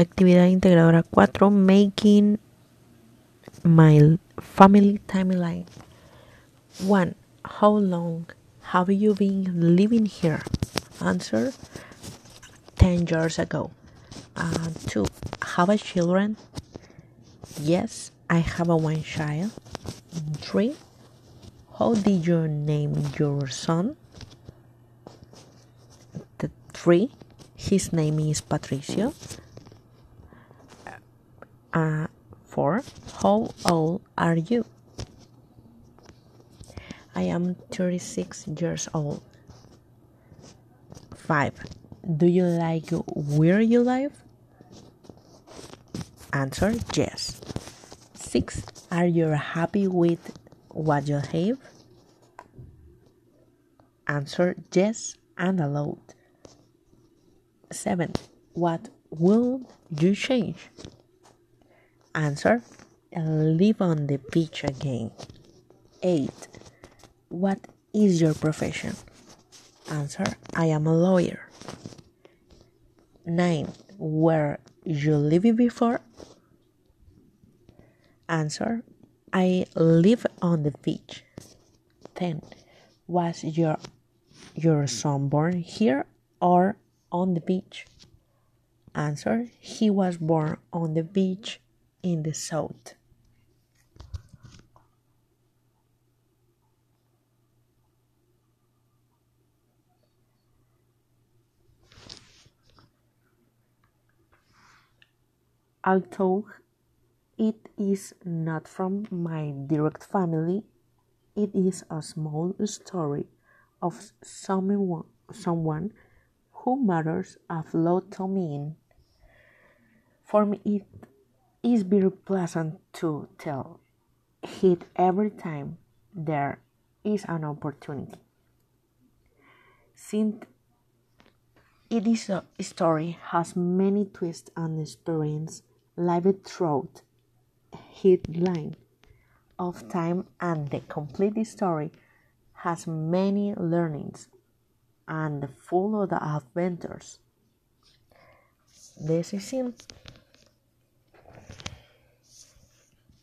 Actividad integradora 4. Making my family timeline. 1. How long have you been living here? Answer 10 years ago. Uh, 2. Have a children? Yes, I have a one child. 3. How did you name your son? The 3. His name is Patricio. Uh, 4. How old are you? I am 36 years old. 5. Do you like where you live? Answer yes. 6. Are you happy with what you have? Answer yes and allowed. 7. What will you change? Answer Live on the beach again. 8. What is your profession? Answer I am a lawyer. 9. Where you lived before? Answer I live on the beach. 10. Was your your son born here or on the beach? Answer He was born on the beach in the south. Although it is not from my direct family, it is a small story of someone, someone who matters a lot to me. For me, it is very pleasant to tell hit every time there is an opportunity. Since it is a story has many twists and experience lived throughout his line of time and the complete story has many learnings and full of the adventures. This is it.